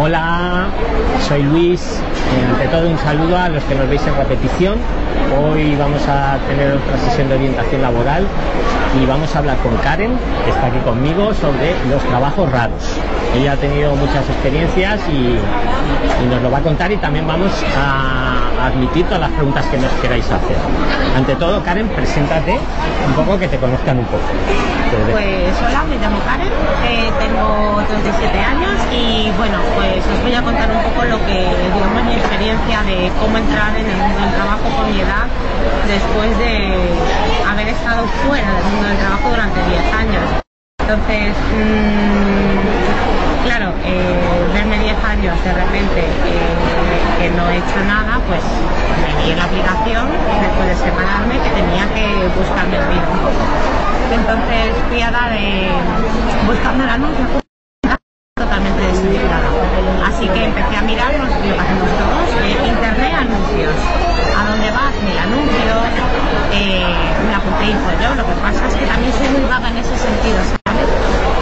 Hola, soy Luis. Ante todo un saludo a los que nos veis en repetición. Hoy vamos a tener otra sesión de orientación laboral y vamos a hablar con Karen, que está aquí conmigo, sobre los trabajos raros. Ella ha tenido muchas experiencias y, nos lo va a contar y también vamos a admitir todas las preguntas que nos queráis hacer. Ante todo, Karen, preséntate un poco, que te conozcan un poco. Pues hola, me llamo Karen, eh, tengo 37 años y bueno, pues os voy a contar un poco lo que, digamos, mi experiencia de cómo entrar en el mundo del trabajo con mi edad después de haber estado fuera del mundo del trabajo durante 10 años. Entonces, mmm, claro, eh, verme 10 años de repente eh, que no he hecho nada, pues me en la aplicación después de separarme que tenía que buscarme la vida. Entonces fui a dar eh, buscando el anuncio totalmente desubicada. Así que empecé a mirar lo que hacemos todos, eh, internet anuncios. ¿A dónde vas? Mil anuncios, eh, me apunté y fue yo. Lo que pasa es que también soy muy vaga en ese sentido, ¿sabes?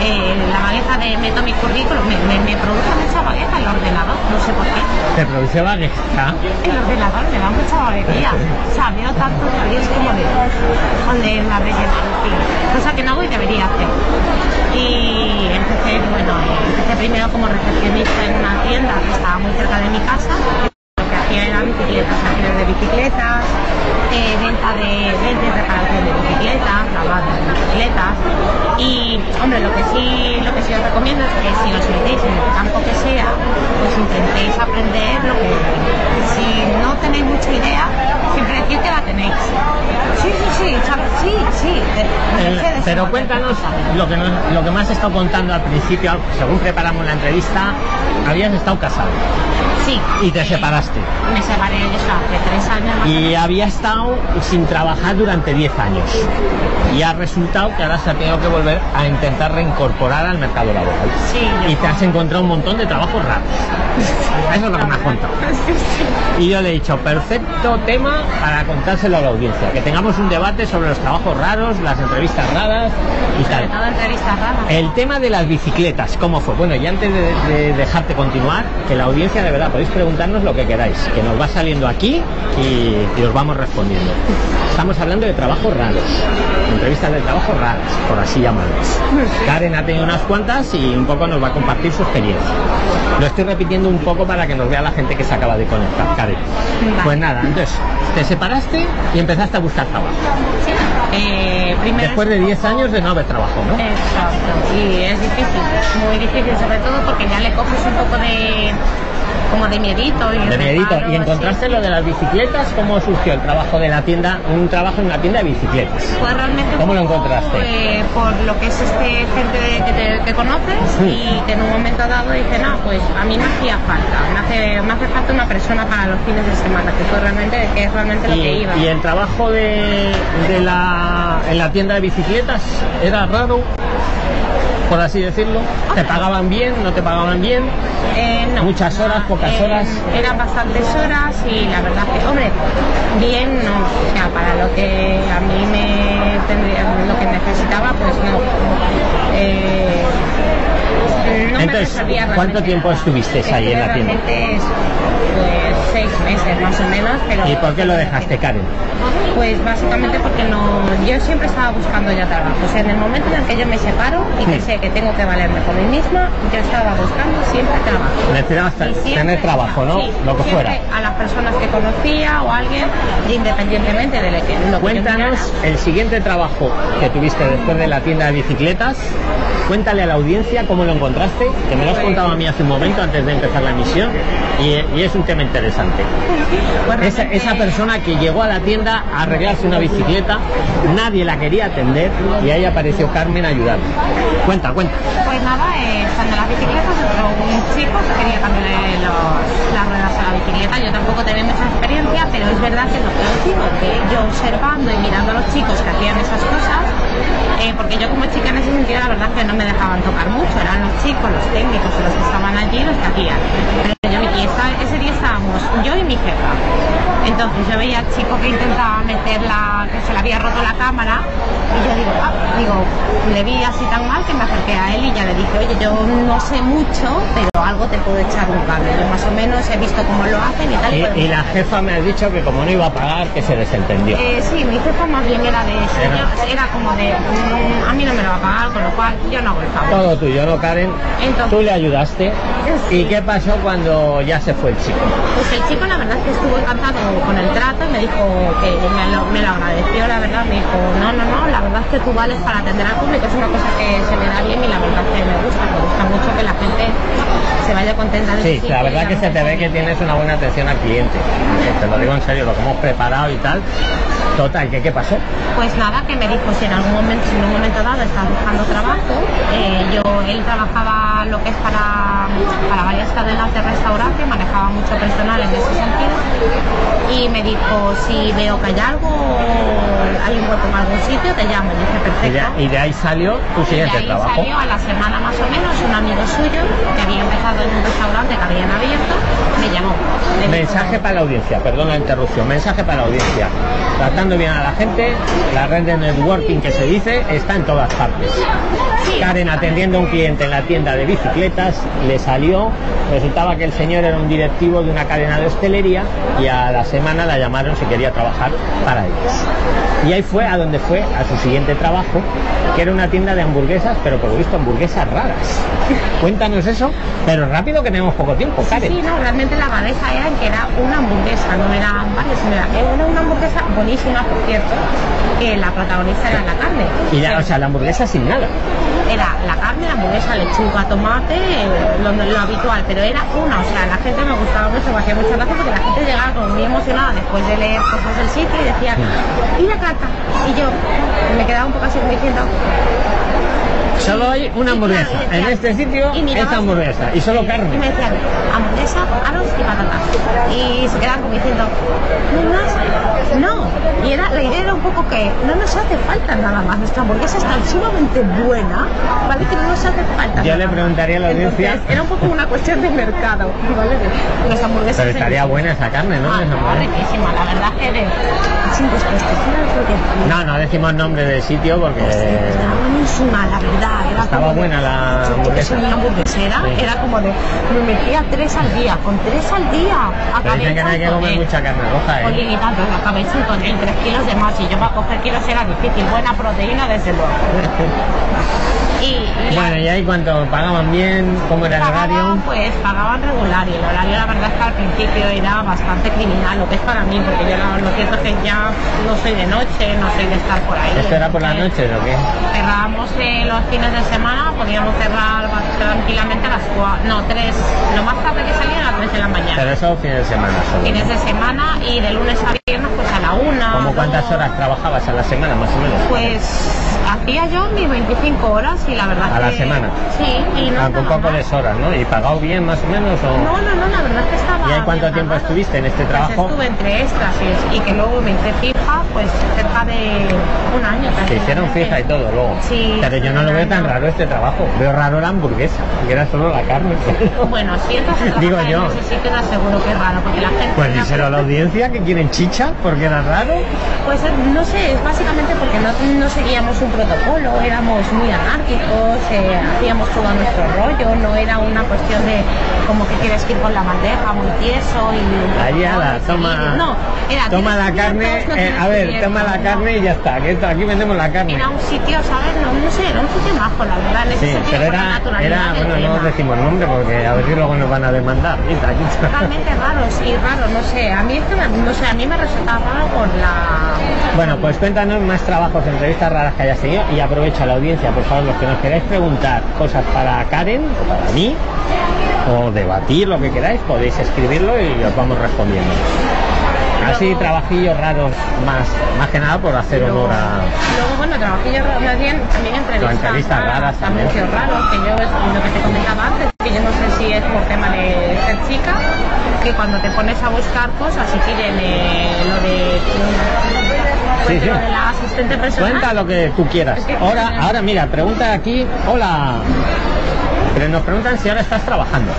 Eh, la vagueza de meto mi currículum, me, me, me produce mucha vagueza el ordenador, no sé por qué. ¿Te produce vagueza? El ordenador me da mucha vaguería. O sea, veo tantos es como de donde la. Cosa que no hago y debería hacer. Y empecé, bueno, empecé primero como recepcionista en una tienda que estaba muy cerca de mi casa. Lo que hacía era bicicletas, de bicicletas, eh, venta de reparación de bicicletas, lavado de bicicletas. Y hombre, lo que sí, lo que sí os recomiendo es que si os metéis en el campo que sea, pues intentéis aprender lo que si no tenéis mucha idea, siempre decir que la tenéis. Sí, sí, sí, sí, sí. Eh, pero cuéntanos lo que, nos, lo que me has estado contando al principio, según preparamos la entrevista, habías estado casado. Sí. Y te separaste. Me separé eso hace tres años. más Y había estado sin trabajar durante 10 años. Y ha resultado que ahora se ha tenido que volver a intentar reincorporar al mercado laboral. Sí, yo Y te has encontrado un montón de trabajos raros. Eso es lo que me has contado. Y yo le he dicho, perfecto tema para contárselo a la audiencia. Que tengamos un debate sobre los trabajos raros, las entrevistas raras y tal. todo entrevistas raras. El tema de las bicicletas, ¿cómo fue? Bueno, y antes de, de dejarte continuar, que la audiencia de verdad podéis preguntarnos lo que queráis, que nos va saliendo aquí y, y os vamos respondiendo. Estamos hablando de trabajos raros, entrevistas de trabajo raras, por así llamarlos. Karen ha tenido unas cuantas y un poco nos va a compartir su experiencia. Lo estoy repitiendo un poco para que nos vea la gente que se acaba de conectar, Karen. Vale. Pues nada, entonces, te separaste y empezaste a buscar trabajo. Sí. Eh, primero Después de 10 años de no haber trabajo, ¿no? Exacto. Y es difícil, muy difícil, sobre todo porque ya le coges un poco de como de miedito y De miedito. reparo, ¿Y encontraste lo de las bicicletas? ¿Cómo surgió el trabajo de la tienda? Un trabajo en una tienda de bicicletas. Pues realmente ¿Cómo lo encontraste? eh, por lo que es este gente que, te- que conoces y que en un momento dado dice, no, pues a mí me hacía falta, me hace, me hace falta una persona para los fines de semana, que fue realmente, que es realmente lo que iba. y el trabajo de, de la, en la tienda de bicicletas era raro, por así decirlo. ¿Te pagaban bien? ¿No te pagaban bien? Eh, no. Muchas horas, pocas Eh, horas. Eran bastantes horas y la verdad que, hombre, bien no. O sea, para lo que a mí me tendría, lo que necesitaba, pues no. Eh, no Entonces, ¿cuánto tiempo estuviste ahí en la tienda? Pues seis meses más o menos, pero... ¿Y por qué lo dejaste, Karen? Pues básicamente porque no, yo siempre estaba buscando ya trabajo. O sea, en el momento en el que yo me separo y que sé que tengo que valerme por mí misma, yo estaba buscando siempre trabajo. Necesitabas tener trabajo, ¿no? sí, lo que fuera. A las personas que conocía o a alguien, independientemente de lo que, yo Cuéntanos mirara. el siguiente trabajo que tuviste después de la tienda de bicicletas. Cuéntale a la audiencia cómo lo encontraste, que me lo has contado a mí hace un momento antes de empezar la emisión y, y es un tema interesante. Pues Esa, realmente- esa persona que llegó a la tienda a arreglarse una bicicleta, nadie la quería atender y ahí apareció Carmen a ayudar. Cuenta, cuenta. Pues nada, eh, estando en las bicicletas un chico que quería cambiarle los- las ruedas a la bicicleta. Yo tampoco tenía mucha experiencia, pero es verdad que es lo que os digo, que yo observando y mirando a los chicos que hacían esas cosas, eh, porque yo como chica en ese sentido la verdad es que no me dejaban tocar mucho, eran los chicos, los técnicos, los que estaban allí, los que hacían. Entonces yo veía al chico que intentaba meterla, que se le había roto la cámara, y yo digo, ah, digo, le vi así tan mal que me acerqué a él y ya le dije, oye, yo no sé mucho, pero algo te puedo echar un cable. Yo más o menos he visto cómo lo hacen y tal. Y, podemos- y la jefa me ha dicho que como no iba a pagar, que se desentendió. Eh, sí, mi jefa más bien era de eso. Era- como de, mm, a mí no me lo va a pagar, con lo cual yo no hago el favor. Todo tuyo, ¿no, Karen? Entonces- Tú le ayudaste. Sí. ¿Y qué pasó cuando ya se fue el chico? Pues el chico la verdad es que estuvo encantado con el trato y me dijo que me lo, agradeció, la verdad, me dijo, no, no, no, la verdad es que tú vales para atender al público, es una cosa que se me da bien y la verdad que me gusta, gusta mucho que la gente se vaya contenta de Sí, la verdad que se te ve que tienes una buena atención al cliente. Te lo digo en serio, lo que hemos preparado y tal. Total, ¿qué, qué pasó? Pues nada, que me dijo si en algún momento, si en un momento dado estás buscando trabajo, eh, yo, él trabajaba lo que es para, para varias cadenas de restaurante, manejaba mucho personal en ese sentido, y me dijo si veo que hay algo, hay un hueco en algún sitio, te llamo, y dije Y perfecto. de, y de ahí salió tu Y de siguiente ahí trabajo. salió a la semana más o menos un amigo suyo que había empezado en un restaurante que habían abierto, me llamó. Me dijo, Mensaje para la audiencia, perdón la interrupción, mensaje para la audiencia. Tratando bien a la gente, la red de networking que se dice está en todas partes. Sí. Karen atendiendo a un cliente en la tienda de bicicletas, le salió, resultaba que el señor era un directivo de una cadena de hostelería y a la semana la llamaron si quería trabajar para ellos. Y ahí fue a donde fue a su siguiente trabajo, que era una tienda de hamburguesas, pero por lo visto hamburguesas raras. Cuéntanos eso, pero rápido que tenemos poco tiempo, Karen. Sí, no, realmente la rareza era que era una hamburguesa, no eran varias, sino era, era una hamburguesa buenísima, por cierto, que la protagonista era la carne. Y la, o sea, la hamburguesa sin nada. Era la carne, la hamburguesa, lechuga, tomate, lo, lo habitual, pero era una, o sea, la gente me gustaba mucho, me hacía mucha gracia porque la gente llegaba como muy emocionada después de leer cosas del sitio y decía, ¿y la carta? Y yo me quedaba un poco así como diciendo, Solo hay una hamburguesa. En este sitio, así, hamburguesa. Y solo Y me carne. decían, hamburguesa, arroz y patatas. Y se quedaban como diciendo, ¿no hay más? No. Y era, la idea era un poco que no nos hace falta nada más. Nuestra hamburguesa es tan sumamente buena, ¿vale? Que no nos hace falta. Yo nada le preguntaría a la audiencia- Entonces, era un poco una cuestión de mercado, ¿vale? De Las hamburguesas. Pero estaría en- buena esa carne, ¿no? Ah, hamburguesa. riquísima, la verdad que de... Sin después, No, no decimos nombre del sitio porque Estaba buenísima, la verdad. Era Estaba como de- buena la Yo que hamburguesa. soy una hamburguesera, Sí. era como de, me metía tres al día, con tres al día. Acabé dicen que no hay que comer tonel. mucha carne roja, Con ¿eh? limitante, tonel, tres kilos de más y yo para coger kilos era difícil, buena proteína desde luego. Y, y la- Bueno, y ahí cuando pagaban bien, ¿cómo era el horario? pues pagaban regular y el horario la verdad es que al principio era bastante criminal, lo que es para mí, porque yo lo, lo cierto es que ya no soy de noche, no soy de estar por ahí. ¿Esto era por la noche o qué? Cerrábamos eh, los fines de semana, podíamos cerrar tranquilamente a las 4, no, 3, lo más tarde que salía a las 3 de la mañana. Pero eso fines de semana solo. Fines de semana y de lunes a viernes a la 1. ¿Cómo cuántas horas trabajabas a la semana más o menos? Pues hacía yo mis 25 horas y la verdad ¿A la que- semana? Sí, y no Ah, con de horas, ¿no? ¿Y pagado bien más o menos? O... No, no, no, la verdad es que estaba. ¿Y ahí cuánto tiempo pagado. estuviste en este Pues trabajo? estuve entre extras y, y que luego me hice fija, pues cerca de un año. Te hicieron fija y todo luego. Sí, Pero yo no lo veo tan raro este trabajo. Veo raro la hamburguesa, que era solo la carne. Bueno, si entras a trabajar Digo en yo. ese sitio te aseguro que es raro, porque la gente... Pues díselo a la audiencia que quieren chicha, porque era raro. Pues eh, no sé, es básicamente porque no, no seguíamos un protocolo, éramos muy anárquicos, eh, hacíamos todo nuestro rollo, no era una cuestión de como que quieres que ir con la bandeja muy tieso y... protocolo y toma. No, era... toma ¿tienes la carne? No eh, a ver, toma la no. carne y ya está, que esto, aquí vendemos la carne. Era un sitio, ¿sabes? No, no sé, era un sitio majo, la verdad, en ese Sí, sentido pero era, era bueno, no decimos nombre porque a ver si luego nos van a demandar. Totalmente raros y raros, no sé, a mí es que me, no sé, a mí me resulta raro por la... Bueno, pues cuéntanos más trabajos, entrevistas raras que hayas tenido y aprovecho a la audiencia, por favor, los que nos queráis preguntar cosas para Karen o para mí o debatir lo que queráis, podéis escribirlo y os vamos respondiendo. Así Luego- trabajillos raros más, más que nada por hacer honor a... Luego, bueno, trabajillos raros, más bien también entrevistas, entrevistas raras también. raros, que yo lo que te comentaba antes, que yo no sé si es por tema de ser chica, que cuando te pones a buscar cosas y piden eh, lo de... Sí, sí. lo de la asistente personal. Cuenta lo que tú quieras. Ahora, ahora mira, pregunta aquí, hola. Pero nos preguntan si ahora estás trabajando.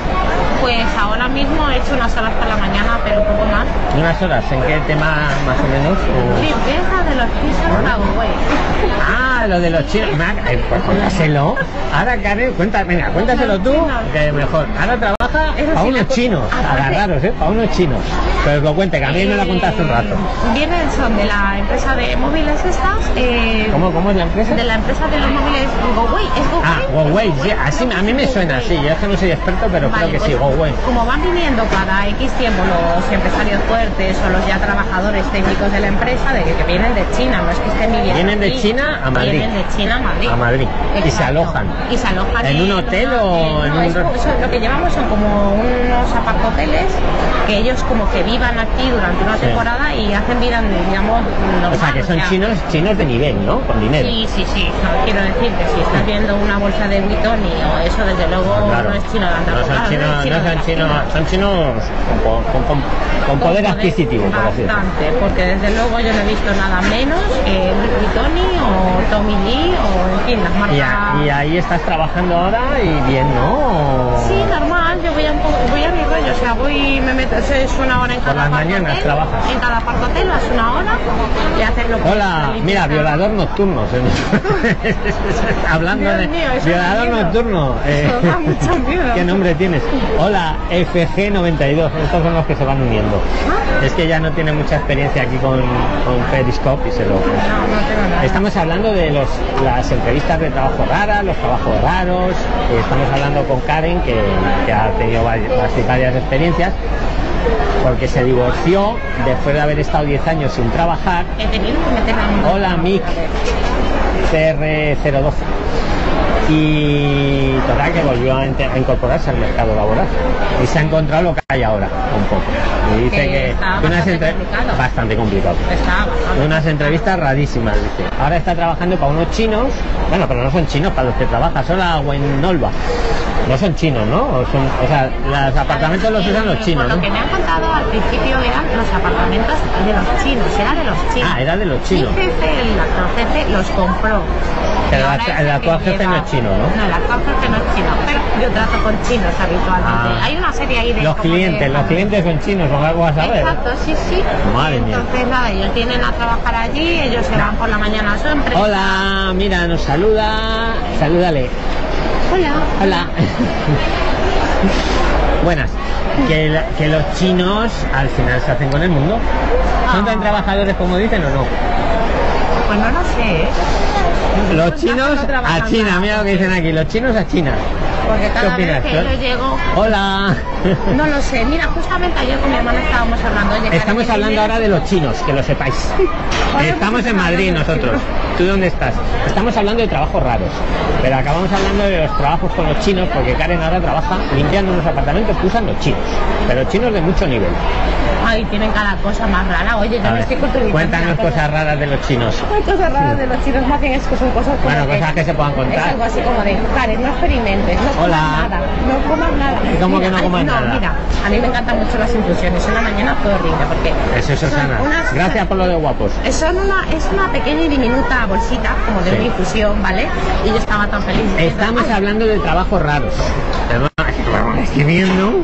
Pues ahora mismo he hecho unas horas por la mañana, pero un poco más. ¿Unas horas? ¿En qué tema más o menos? O- Limpieza de los pisos Huawei. Ah, lo de los chinos. Eh, pues cuéntaselo. Ahora, Karen, cuenta, venga, cuéntaselo tú, que mejor. Ahora trabaja sí, unos chinos, agarraros, ¿eh? Para unos chinos. Pero os lo cuente, que a mí me lo contaste un rato. Eh, Vienen, son de la empresa de móviles estas. eh, ¿Cómo, cómo es la empresa? De la empresa de los móviles Huawei. ¿Es Huawei? Ah, Huawei, sí, así, a mí me suena así. Yo es que no soy experto, pero Vale, creo que sí, Huawei. Como van viniendo cada X tiempo los empresarios fuertes o los ya trabajadores técnicos de la empresa, de que, que vienen de China, no es que estén viviendo Vienen de China a Madrid. Vienen de China a Madrid. A Madrid. Y se alojan. Y se alojan ¿En un hotel o en no, un es eso- lo que llevamos son como unos apartoteles que ellos como que vivan aquí durante una Sí. temporada y hacen vida, digamos, normal. O sea, que son chinos, chinos de nivel, ¿no? Con dinero. Sí, sí, sí. No, quiero decir que si estás viendo una bolsa de Vuitton y o eso, desde luego, Ah, claro. no es chino de andar No casa, chinos, son chinos, con, con- con- con poder adquisitivo, por así decirlo. Bastante, porque desde luego yo no he visto nada menos que Louis Vuitton o Tommy Lee o en fin, las marcas. Y, a- y ahí estás trabajando ahora y bien, ¿no? Sí, normal, voy a, un poco, voy a mi rollo, o sea, voy, me meto, es una hora en Por cada las mañanas trabajas. En cada apartotel es una hora y haces lo que Hola, la mira, violador nocturno. Hablando Dios de mío, violador nocturno. eh. ¿Qué nombre tienes? Hola, FG92. Estos son los que se van uniendo. Ah. Es que ya no tiene mucha experiencia aquí con, con Periscope y se lo. No, no tengo nada. Estamos hablando de los, las entrevistas de trabajo raras, los trabajos raros. eh, Estamos hablando con Karen, que, que ha tenido varias, varias experiencias, porque se divorció después de haber estado 10 años sin trabajar. He tenido que meterme en un- Hola, Mick. CR012. Y total que volvió a, incorporarse al mercado laboral. Y se ha encontrado lo que hay ahora, un poco. Y dice Que que, está que unas bastante complicado. bastante complicado. Está bastante. Unas entrevistas rarísimas, dice. Ahora está trabajando para unos chinos, bueno, pero no son chinos para los que trabaja, son la Wenolva. No son chinos, ¿no? O, son, o sea, los apartamentos los usan los chinos, Por lo que me han contado al principio eran los apartamentos de los chinos, era de los chinos. Ah, era de los chinos. Mi jefe, el actual jefe, los compró. Pero el actual jefe no es chino, ¿no? No, el actual jefe no es chino, pero yo trato con chinos habitualmente. Ah. Hay una serie ahí de... Los clientes, de- los clientes son chinos, o algo a saber. Exacto, sí, sí. Madre mía. Entonces, nada, ellos vienen a trabajar allí, ellos se van por la mañana a su empresa. Hola, mira, nos saluda. Salúdale. Hola. Hola. Buenas. Que, la- que los chinos al final se hacen con el mundo. ¿Son tan Ah. trabajadores como dicen o no? Pues no lo sé, ¿eh? Los chinos no a China, mira lo que dicen aquí, los chinos a China. Porque ¿Qué cada opinas? vez que yo llego... Hola. No lo sé, mira, justamente ayer con mi hermana estábamos hablando. Oye, Estamos hablando ahora de los chinos, que lo sepáis. Estamos en Madrid nosotros. ¿Tú dónde estás? Estamos hablando de trabajos raros, pero acabamos hablando de los trabajos con los chinos, porque Karen ahora trabaja limpiando unos apartamentos que usan los chinos, pero chinos de mucho nivel. Ay, tienen cada cosa más rara. Oye, yo A me ver, estoy culturizando. cuéntanos cosas raras de los chinos. Hay cosas raras de los chinos que que son cosas como Bueno, que- cosas que se puedan contar. Es algo así como de, Karen, no experimentes, no comas nada, no comas nada. ¿Cómo que no comas nada? Mira, a mí me encantan mucho las infusiones. En la mañana fue horrible porque Eso es son Susana. unas- Gracias por lo de guapos. Son una, es una pequeña y diminuta bolsita, como de Sí. una infusión, ¿vale? Y yo estaba tan feliz. Estamos "Ay, hablando de trabajos raros. Viendo.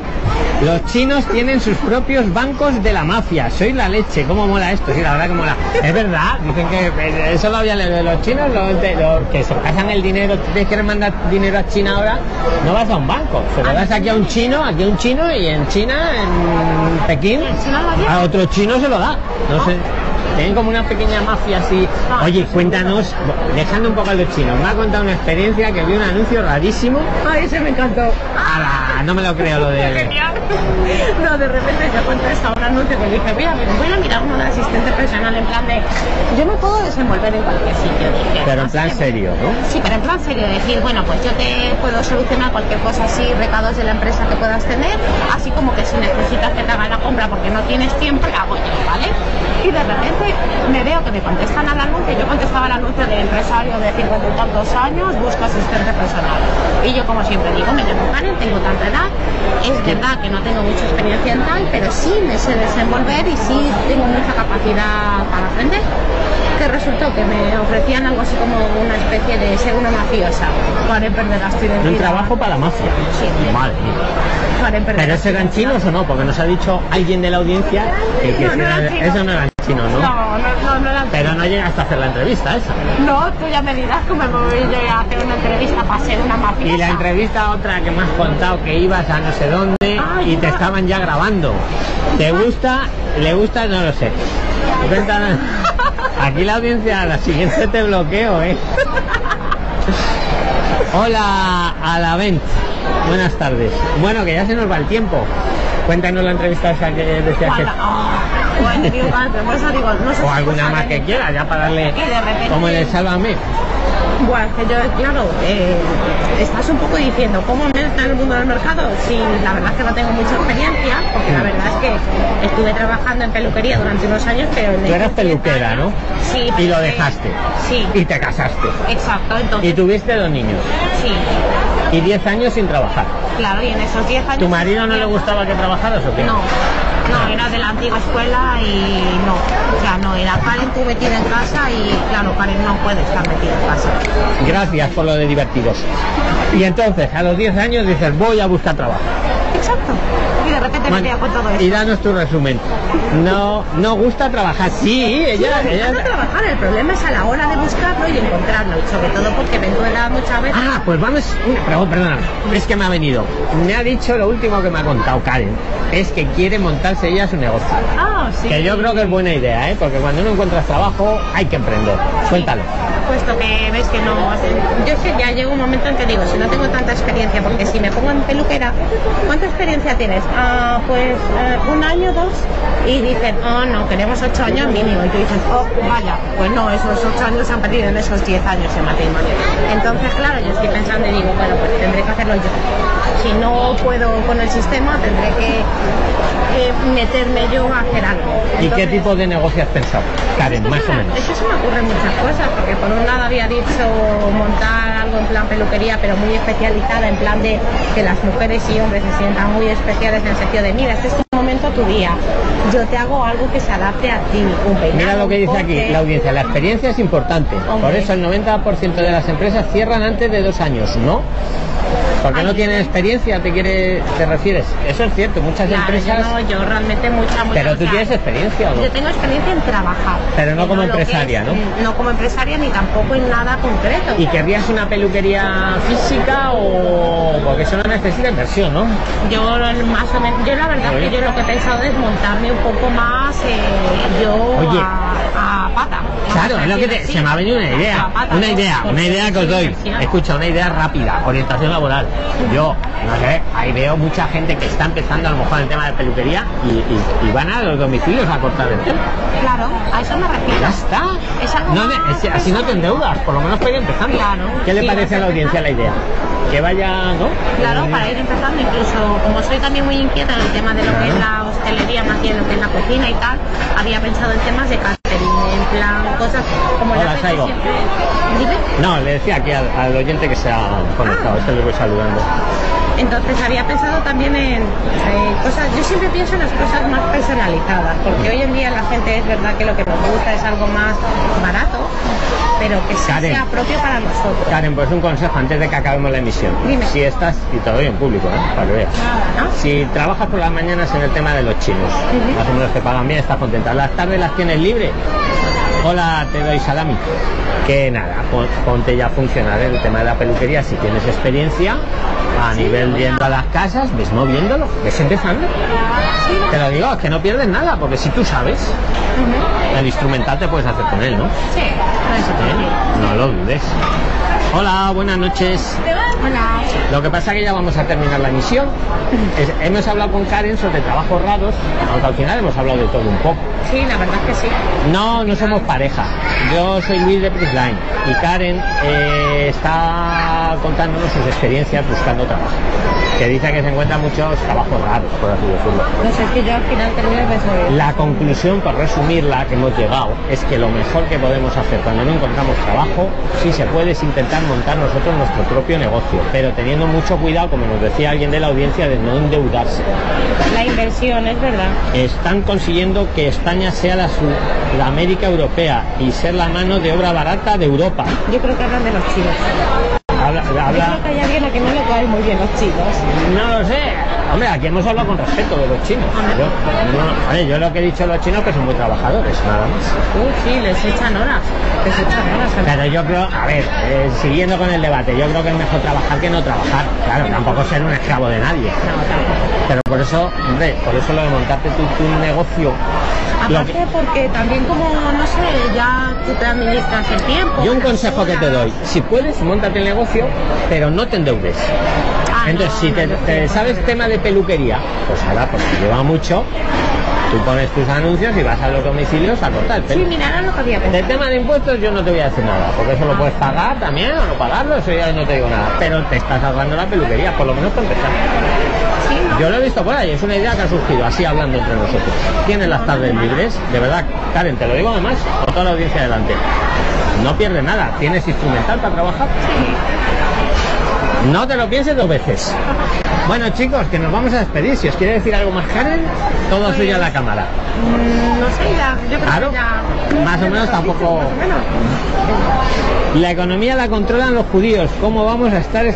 Los chinos tienen sus propios bancos de la mafia. Soy la leche. ¿Cómo mola esto? Sí, la verdad que mola. Es verdad. Dicen que eh, eso lo había leído de los chinos, los, de- los que se pasan el dinero. Tú te quieres mandar dinero a China ahora, no vas a un banco. Se lo das aquí a un chino, aquí a un chino y en China, en Pekín, a otro chino se lo da. No sé. Tienen como una pequeña mafia así. Ah, Oye, cuéntanos, dejando un poco a los chinos, me ha contado una experiencia que vi un anuncio rarísimo. Ay, ese me encantó. ¡Hala! No me lo creo lo de... Genial. No, de repente yo contesto a un anuncio que dije, mira, voy a mirar uno de asistente personal en plan de, yo me puedo desenvolver en cualquier sitio. dije, Pero en plan que- serio, ¿no? Sí, pero en plan serio, decir, bueno, pues yo te puedo solucionar cualquier cosa así, recados de la empresa que puedas tener, así como que si necesitas que te haga la compra porque no tienes tiempo, la hago yo, ¿vale? Y de repente me veo que me contestan al anuncio, yo contestaba al anuncio de empresario de 50 y tantos años, busco asistente personal. Y yo, como siempre digo, me llamo Karen, tengo tanta edad, es verdad que no tengo mucha experiencia en tal, pero sí me sé desenvolver y sí tengo mucha capacidad para aprender que resultó que me ofrecían algo así como una especie de ser una mafiosa para perder las Un trabajo para la mafia. Sí. Madre mía. ¿Pero esos eran chinos o no? Porque nos ha dicho alguien de la audiencia que, que No, no era- eso chinos, ¿no? No, no, no, no eran Pero no llegaste a hacer la entrevista esa. No, tú ya me dirás cómo me voy yo a hacer una entrevista para ser una mafiosa. Y la entrevista otra que me has contado que ibas a no sé dónde Ay, y te no. estaban ya grabando. ¿Te gusta? ¿Le gusta? No lo sé. Cuéntanos. Aquí la audiencia, la siguiente te bloqueo, ¿eh? Hola, a la vent. Buenas tardes. Bueno, que ya se nos va el tiempo. Cuéntanos la entrevista esa que decías que... Ojalá. Bueno, digo, claro, por eso digo, no sé O si alguna más que quiera, ya para darle... Y de repente- Como en el Sálvame. Bueno, que yo, claro, eh, estás un poco diciendo, ¿cómo me está en el mundo del mercado? Sí, la verdad es que no tengo mucha experiencia, porque la Mm. verdad es que estuve trabajando en peluquería durante unos años, pero... Tú eras peluquera, ¿no? Sí. Y lo dejaste. Sí, Y te casaste. exacto, entonces... Y tuviste dos niños. Sí, Y 10 años sin trabajar. claro, y en esos 10 años... ¿Tu marido no le gustaba que trabajaras o qué? No, no, era de la antigua escuela y no. O sea, no, era Karen tú metida en casa y claro, Karen no puede estar metida en casa. Gracias por lo de divertidos. Y entonces, a los 10 años dices, voy a buscar trabajo. Exacto. Repente me veía con todo y danos tu resumen. No, no gusta trabajar. Sí, ella, Sí, ella. trabajar, el problema es a la hora de buscarlo y encontrarlo, y sobre todo porque la muchas veces. Ah, pues vamos. Perdón, perdona. Es que me ha venido. Me ha dicho lo último que me ha contado Karen. Es que quiere montarse ella su negocio. Ah, sí. Que yo creo que es buena idea, ¿eh? Porque cuando no encuentras trabajo hay que emprender. Cuéntalo. Puesto que ves que no. Yo es que ya llega un momento en que digo, si no tengo tanta experiencia, porque si me pongo en peluquera, ¿cuánta experiencia tienes? Ah, pues eh, un año, dos. Y dicen, oh no, queremos ocho años mínimo. Y tú dices, oh, vaya, pues no, esos ocho años se han perdido en esos diez años de matrimonio. Entonces, claro, yo estoy pensando y digo, bueno, pues tendré que hacerlo yo. Si no puedo con el sistema, tendré que eh, meterme yo a hacer algo. ¿Y qué tipo de negocio has pensado? Karen, más o me- menos. Es que se me ocurren muchas cosas, porque por un lado había dicho montar algo en plan peluquería, pero muy especializada, en plan de que las mujeres y hombres se sientan muy especiales en el sentido de, mira, este es tu momento, tu día. Yo te hago algo que se adapte a ti, un peinado, Mira lo que dice aquí, la audiencia, la experiencia es importante. Por eso el 90% de las empresas cierran antes de dos años, ¿no? Porque no tienen experiencia, te quiere, te refieres. Eso es cierto, muchas Claro, empresas, yo, no, yo realmente mucha, mucha... pero o tú sea, tienes experiencia, ¿o no? Yo tengo experiencia en trabajar. Pero no como empresaria, es- ¿no? No como empresaria ni tampoco en nada concreto. ¿Y querrías una peluquería física o...? Porque eso no necesita inversión, ¿no? Yo más o menos, yo la verdad Oye. que yo lo que he pensado es montarme un poco más eh, yo Oye. a, a pata. Claro, es lo que te- se me ha venido una idea, pata, una idea, una idea que os doy. Escucha, una idea rápida, orientación laboral. Yo, no sé, ahí veo mucha gente que está empezando a lo mejor en el tema de peluquería y, y- y van a los domicilios a cortar el pelo. Claro, a eso me refiero. Ya está. Es algo No, es- así no te endeudas, por lo menos para ir empezando. Claro, ¿Qué le parece a la audiencia la idea? Que vaya, ¿no? Claro, Eh, para ir empezando, incluso como soy también muy inquieta en el tema de lo que es la hostelería, más bien lo que es la cocina y tal, había pensado en temas de en plan cosas como Hola, la gente Saigo. siempre... Dime. No, le decía aquí al, al oyente que se ha conectado, Ah. este le voy saludando. Entonces había pensado también en eh, cosas, yo siempre pienso en las cosas más personalizadas, porque hoy en día la gente es verdad que lo que nos gusta es algo más barato, pero que sí Karen. sea propio para nosotros. Karen, pues un consejo antes de que acabemos la emisión. Dime. Si estás, y te doy en público, ¿eh? para que veas. ¿no? Si trabajas por las mañanas en el tema de los chinos, Ujú. más o menos te pagan bien, estás contenta. Las tardes las tienes libre. Hola, te doy salami. Que nada, pon- ponte ya a funcionar el tema de la peluquería. Si tienes experiencia, a Sí, nivel voy a- las casas, ves moviéndolo, ves empezando. Sí, Te lo digo, es que no pierdes nada, porque si tú sabes, el instrumental te puedes hacer con él, ¿no? Sí. ¿Eh? No lo dudes. Hola, buenas noches. Hola. Lo que pasa es que ya vamos a terminar la emisión. Es- hemos hablado con Karen sobre trabajos raros, aunque al final hemos hablado de todo un poco. Sí, la verdad es que sí. No, no somos pareja. Yo soy Luis de Prisline y Karen eh, está contándonos sus experiencias buscando trabajo. Que dice que se encuentran muchos trabajos raros, por así decirlo. No sé, es que yo al final termino de. La conclusión, por resumirla, que hemos llegado, es que lo mejor que podemos hacer cuando no encontramos trabajo, si se puede, es intentar montar nosotros nuestro propio negocio, pero teniendo mucho cuidado, como nos decía alguien de la audiencia, de no endeudarse. La inversión, es verdad. Están consiguiendo que España sea la Sudamérica europea y ser la mano de obra barata de Europa. Yo creo que hablan de los chinos. Habla, Yo habla- creo que hay alguien a que no le caen muy bien los chinos. no lo sé, Hombre, aquí hemos hablado con respeto de los chinos. Yo, no, oye, yo lo que he dicho de los chinos que son muy trabajadores, nada más. Uh, sí, les echan horas. Les echan horas. Pero yo creo, a ver, eh, siguiendo con el debate, yo creo que es mejor trabajar que no trabajar. Claro, tampoco ser un esclavo de nadie. Pero por eso, hombre, por eso lo de montarte tu, tu negocio. Aparte que- porque también como, no sé, ya tú te administras el tiempo. yo un consejo que te doy, si puedes, montate el negocio, pero no te endeudes. Ah, Entonces, no, si te, te sabes tema de peluquería, pues ahora, pues te lleva mucho, tú pones tus anuncios y vas a los domicilios a cortar el Sí, pelo. mira, era lo que había De pensado. tema de impuestos yo no te voy a decir nada, porque eso lo puedes pagar también o no pagarlo, eso ya no te digo nada. Pero te estás ahorrando la peluquería, por lo menos para empezar. Sí, ¿no? Yo lo he visto por ahí, es una idea que ha surgido así hablando entre nosotros. Tienes las tardes libres, de verdad, Karen, te lo digo además, con toda la audiencia delante. No pierdes nada, tienes instrumental para trabajar. No te lo pienses dos veces. Bueno chicos, que nos vamos a despedir. Si os quiere decir algo más Karen, todo Pues- suyo a la cámara. Mm, No sé, ya, yo creo Claro, que ya... más o menos tampoco- Más o menos. La economía la controlan los judíos. ¿Cómo vamos a estar es-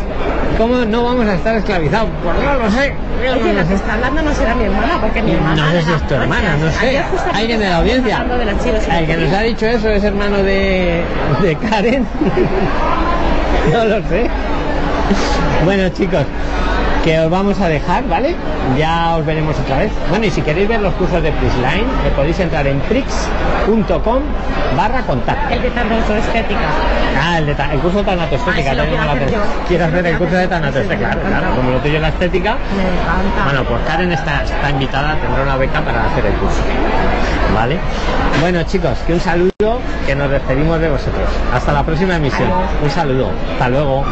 cómo no vamos a estar esclavizados? Pues no lo sé. yo no Oye, lo la sé. que está hablando no será mi hermana, porque mi hermana... No sé si es tu hermana, no sé. Alguien de la audiencia. de El que nos ha dicho eso es hermano de, de Karen. No lo sé. Bueno, chicos, que os vamos a dejar, ¿vale? Ya os veremos otra vez. Bueno, y si queréis ver los cursos de Prisline, eh, podéis entrar en prix.com barra contacto. El de estética. Ah, el, de ta- el curso de tanatoestética. Lo también hacer atención. yo. ¿Quieres hacer el curso de tanatoestética? Claro, claro, como lo tuyo es la estética. Me encanta. Bueno, pues Karen está, está invitada, tendrá una beca para hacer el curso. ¿Vale? Bueno, chicos, que un saludo, que nos despedimos de vosotros. Hasta la próxima emisión. Adiós. Un saludo. Hasta luego.